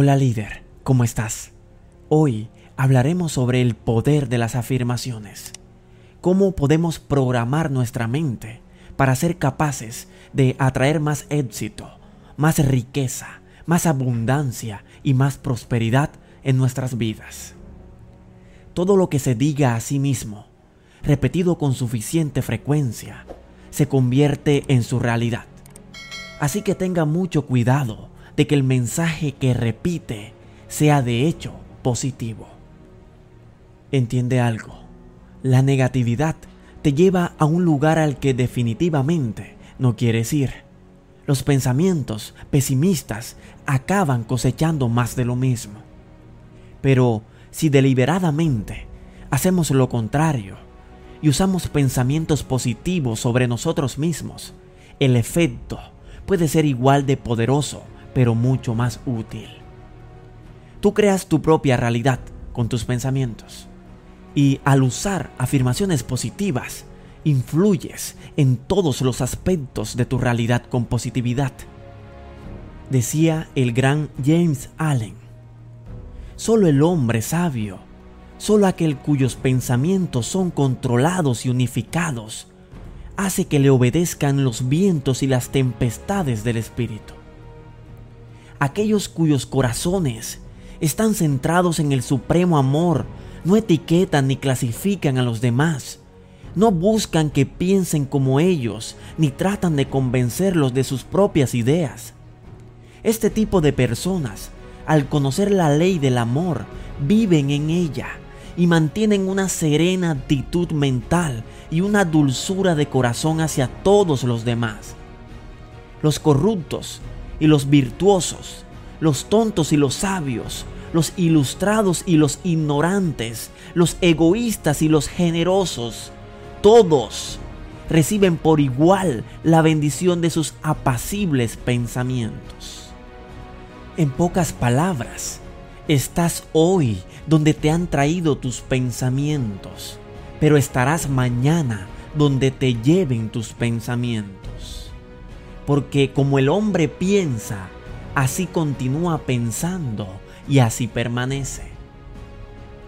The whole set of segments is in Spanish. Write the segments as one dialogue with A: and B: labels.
A: Hola líder, ¿cómo estás? Hoy hablaremos sobre el poder de las afirmaciones. Cómo podemos programar nuestra mente para ser capaces de atraer más éxito, más riqueza, más abundancia y más prosperidad en nuestras vidas. Todo lo que se diga a sí mismo, repetido con suficiente frecuencia, se convierte en su realidad. Así que tenga mucho cuidado de que el mensaje que repite sea de hecho positivo. Entiende algo, la negatividad te lleva a un lugar al que definitivamente no quieres ir. Los pensamientos pesimistas acaban cosechando más de lo mismo. Pero si deliberadamente hacemos lo contrario y usamos pensamientos positivos sobre nosotros mismos, el efecto puede ser igual de poderoso pero mucho más útil. Tú creas tu propia realidad con tus pensamientos y al usar afirmaciones positivas, influyes en todos los aspectos de tu realidad con positividad. Decía el gran James Allen, solo el hombre sabio, solo aquel cuyos pensamientos son controlados y unificados, hace que le obedezcan los vientos y las tempestades del espíritu aquellos cuyos corazones están centrados en el supremo amor, no etiquetan ni clasifican a los demás, no buscan que piensen como ellos, ni tratan de convencerlos de sus propias ideas. Este tipo de personas, al conocer la ley del amor, viven en ella y mantienen una serena actitud mental y una dulzura de corazón hacia todos los demás. Los corruptos y los virtuosos, los tontos y los sabios, los ilustrados y los ignorantes, los egoístas y los generosos, todos reciben por igual la bendición de sus apacibles pensamientos. En pocas palabras, estás hoy donde te han traído tus pensamientos, pero estarás mañana donde te lleven tus pensamientos porque como el hombre piensa, así continúa pensando y así permanece.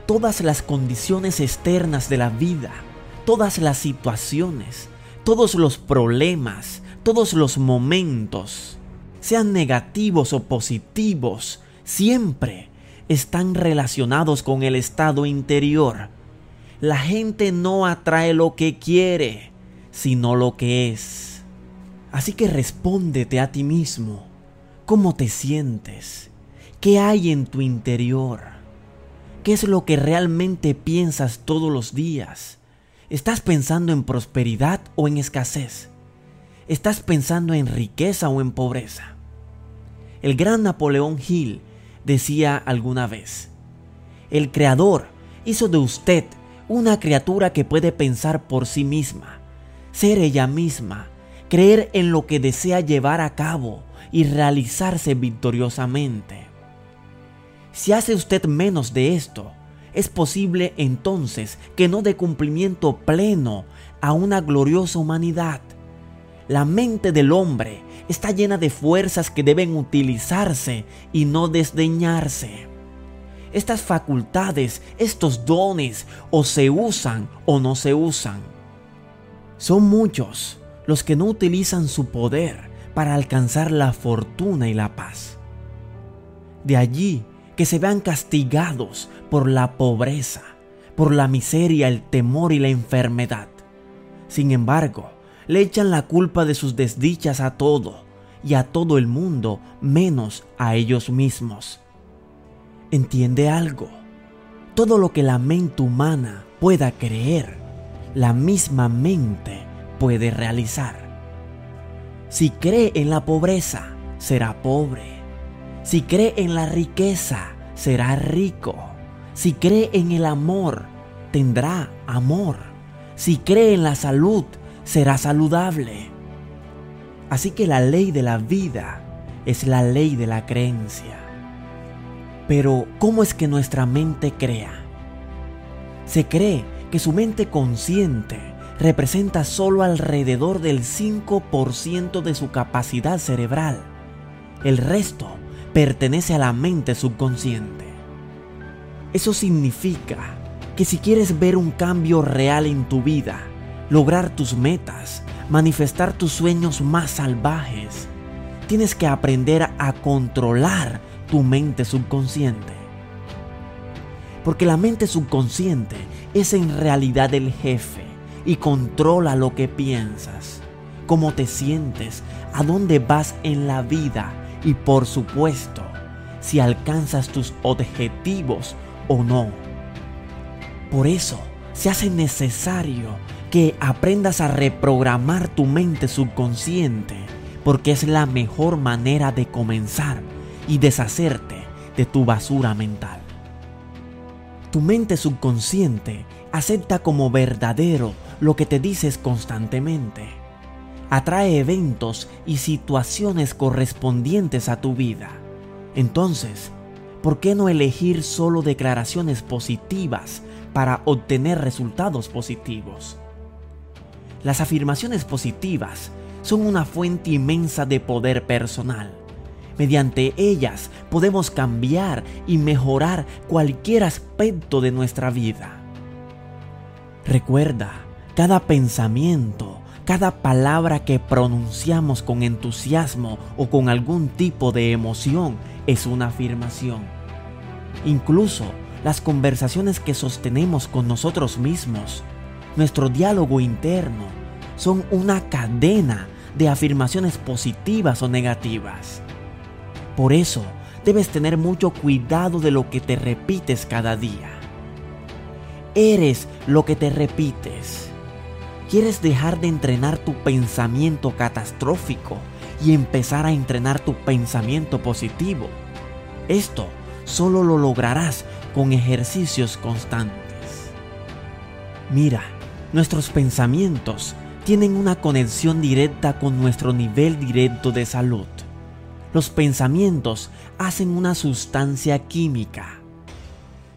A: Todas las condiciones externas de la vida, todas las situaciones, todos los problemas, todos los momentos, sean negativos o positivos, siempre están relacionados con el estado interior. La gente no atrae lo que quiere, sino lo que es. Así que respóndete a ti mismo. ¿Cómo te sientes? ¿Qué hay en tu interior? ¿Qué es lo que realmente piensas todos los días? ¿Estás pensando en prosperidad o en escasez? ¿Estás pensando en riqueza o en pobreza? El gran Napoleón Hill decía alguna vez, el Creador hizo de usted una criatura que puede pensar por sí misma, ser ella misma, creer en lo que desea llevar a cabo y realizarse victoriosamente. Si hace usted menos de esto, es posible entonces que no dé cumplimiento pleno a una gloriosa humanidad. La mente del hombre está llena de fuerzas que deben utilizarse y no desdeñarse. Estas facultades, estos dones, o se usan o no se usan. Son muchos los que no utilizan su poder para alcanzar la fortuna y la paz. De allí que se vean castigados por la pobreza, por la miseria, el temor y la enfermedad. Sin embargo, le echan la culpa de sus desdichas a todo y a todo el mundo menos a ellos mismos. ¿Entiende algo? Todo lo que la mente humana pueda creer, la misma mente puede realizar. Si cree en la pobreza, será pobre. Si cree en la riqueza, será rico. Si cree en el amor, tendrá amor. Si cree en la salud, será saludable. Así que la ley de la vida es la ley de la creencia. Pero, ¿cómo es que nuestra mente crea? Se cree que su mente consciente representa solo alrededor del 5% de su capacidad cerebral. El resto pertenece a la mente subconsciente. Eso significa que si quieres ver un cambio real en tu vida, lograr tus metas, manifestar tus sueños más salvajes, tienes que aprender a controlar tu mente subconsciente. Porque la mente subconsciente es en realidad el jefe y controla lo que piensas, cómo te sientes, a dónde vas en la vida y por supuesto, si alcanzas tus objetivos o no. Por eso, se hace necesario que aprendas a reprogramar tu mente subconsciente porque es la mejor manera de comenzar y deshacerte de tu basura mental. Tu mente subconsciente acepta como verdadero lo que te dices constantemente. Atrae eventos y situaciones correspondientes a tu vida. Entonces, ¿por qué no elegir solo declaraciones positivas para obtener resultados positivos? Las afirmaciones positivas son una fuente inmensa de poder personal. Mediante ellas podemos cambiar y mejorar cualquier aspecto de nuestra vida. Recuerda, cada pensamiento, cada palabra que pronunciamos con entusiasmo o con algún tipo de emoción es una afirmación. Incluso las conversaciones que sostenemos con nosotros mismos, nuestro diálogo interno, son una cadena de afirmaciones positivas o negativas. Por eso, debes tener mucho cuidado de lo que te repites cada día. Eres lo que te repites. ¿Quieres dejar de entrenar tu pensamiento catastrófico y empezar a entrenar tu pensamiento positivo? Esto solo lo lograrás con ejercicios constantes. Mira, nuestros pensamientos tienen una conexión directa con nuestro nivel directo de salud. Los pensamientos hacen una sustancia química.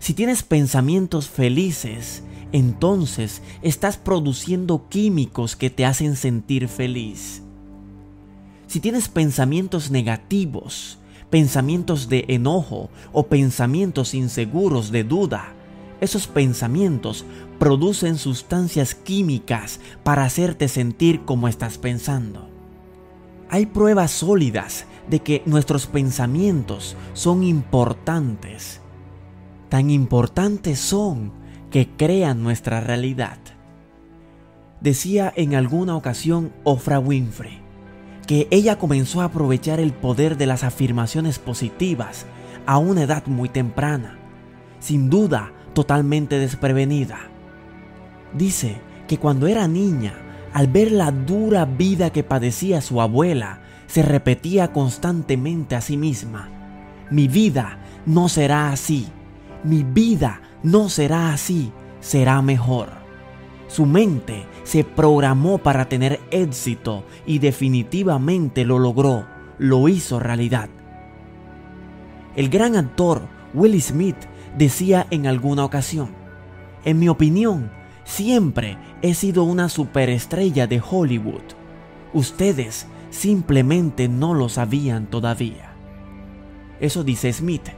A: Si tienes pensamientos felices, entonces estás produciendo químicos que te hacen sentir feliz. Si tienes pensamientos negativos, pensamientos de enojo o pensamientos inseguros de duda, esos pensamientos producen sustancias químicas para hacerte sentir como estás pensando. Hay pruebas sólidas de que nuestros pensamientos son importantes. Tan importantes son que crean nuestra realidad. Decía en alguna ocasión Ofra Winfrey que ella comenzó a aprovechar el poder de las afirmaciones positivas a una edad muy temprana. Sin duda, totalmente desprevenida. Dice que cuando era niña, al ver la dura vida que padecía su abuela, se repetía constantemente a sí misma, mi vida no será así, mi vida no será así, será mejor. Su mente se programó para tener éxito y definitivamente lo logró, lo hizo realidad. El gran actor Will Smith decía en alguna ocasión, en mi opinión, siempre he sido una superestrella de Hollywood. Ustedes simplemente no lo sabían todavía. Eso dice Smith,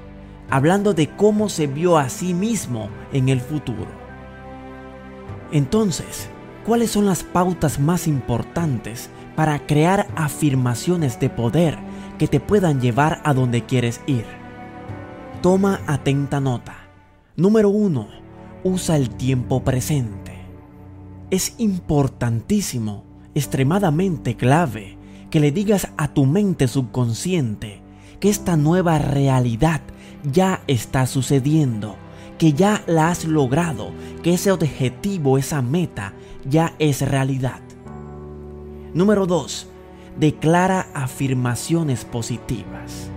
A: hablando de cómo se vio a sí mismo en el futuro. Entonces, ¿cuáles son las pautas más importantes para crear afirmaciones de poder que te puedan llevar a donde quieres ir? Toma atenta nota. Número 1. Usa el tiempo presente. Es importantísimo, extremadamente clave, que le digas a tu mente subconsciente que esta nueva realidad ya está sucediendo, que ya la has logrado, que ese objetivo, esa meta ya es realidad. Número 2. Declara afirmaciones positivas.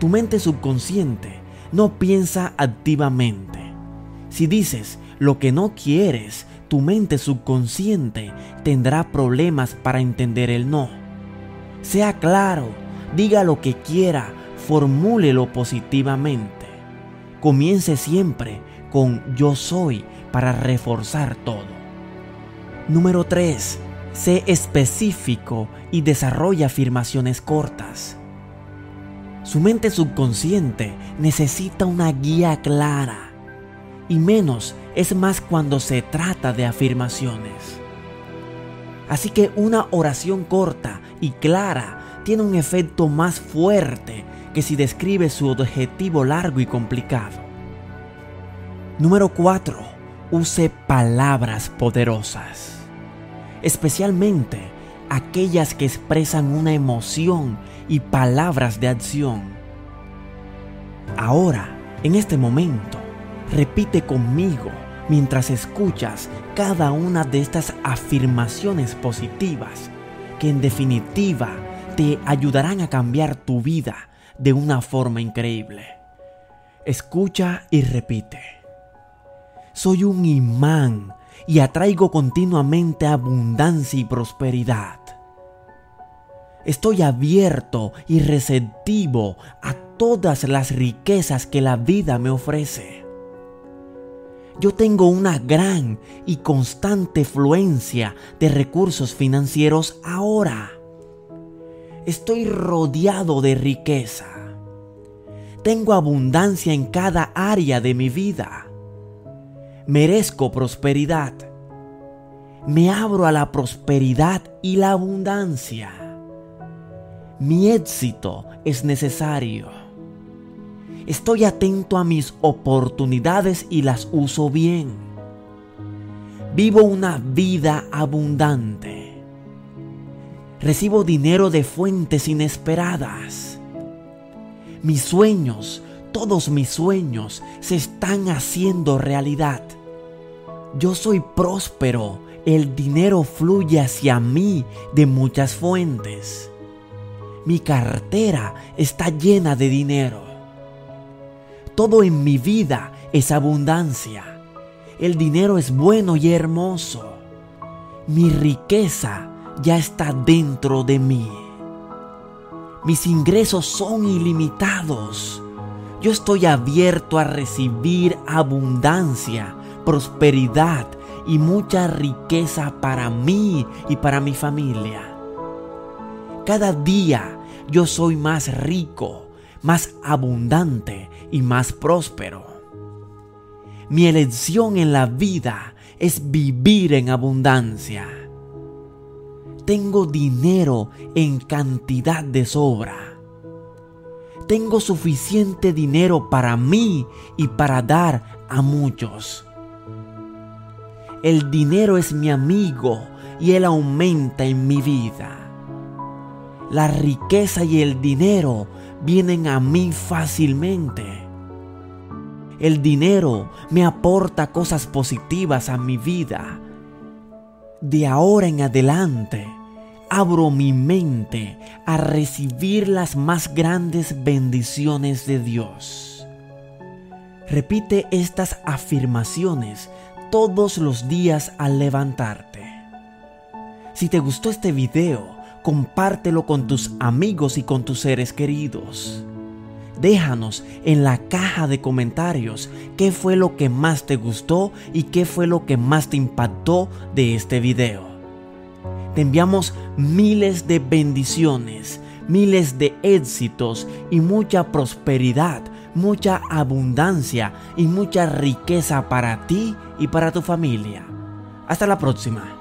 A: Tu mente subconsciente no piensa activamente. Si dices lo que no quieres, tu mente subconsciente tendrá problemas para entender el no. Sea claro, diga lo que quiera, formúlelo positivamente. Comience siempre con yo soy para reforzar todo. Número 3. Sé específico y desarrolla afirmaciones cortas. Su mente subconsciente necesita una guía clara y menos es más cuando se trata de afirmaciones. Así que una oración corta y clara tiene un efecto más fuerte que si describe su objetivo largo y complicado. Número 4. Use palabras poderosas. Especialmente aquellas que expresan una emoción y palabras de acción. Ahora, en este momento, repite conmigo mientras escuchas cada una de estas afirmaciones positivas que en definitiva te ayudarán a cambiar tu vida de una forma increíble. Escucha y repite. Soy un imán y atraigo continuamente abundancia y prosperidad. Estoy abierto y receptivo a todas las riquezas que la vida me ofrece. Yo tengo una gran y constante fluencia de recursos financieros ahora. Estoy rodeado de riqueza. Tengo abundancia en cada área de mi vida. Merezco prosperidad. Me abro a la prosperidad y la abundancia. Mi éxito es necesario. Estoy atento a mis oportunidades y las uso bien. Vivo una vida abundante. Recibo dinero de fuentes inesperadas. Mis sueños, todos mis sueños, se están haciendo realidad. Yo soy próspero. El dinero fluye hacia mí de muchas fuentes. Mi cartera está llena de dinero. Todo en mi vida es abundancia. El dinero es bueno y hermoso. Mi riqueza ya está dentro de mí. Mis ingresos son ilimitados. Yo estoy abierto a recibir abundancia, prosperidad y mucha riqueza para mí y para mi familia. Cada día yo soy más rico, más abundante y más próspero. Mi elección en la vida es vivir en abundancia. Tengo dinero en cantidad de sobra. Tengo suficiente dinero para mí y para dar a muchos. El dinero es mi amigo y él aumenta en mi vida. La riqueza y el dinero vienen a mí fácilmente. El dinero me aporta cosas positivas a mi vida. De ahora en adelante, abro mi mente a recibir las más grandes bendiciones de Dios. Repite estas afirmaciones todos los días al levantarte. Si te gustó este video, compártelo con tus amigos y con tus seres queridos. Déjanos en la caja de comentarios qué fue lo que más te gustó y qué fue lo que más te impactó de este video. Te enviamos miles de bendiciones, miles de éxitos y mucha prosperidad, mucha abundancia y mucha riqueza para ti y para tu familia. Hasta la próxima.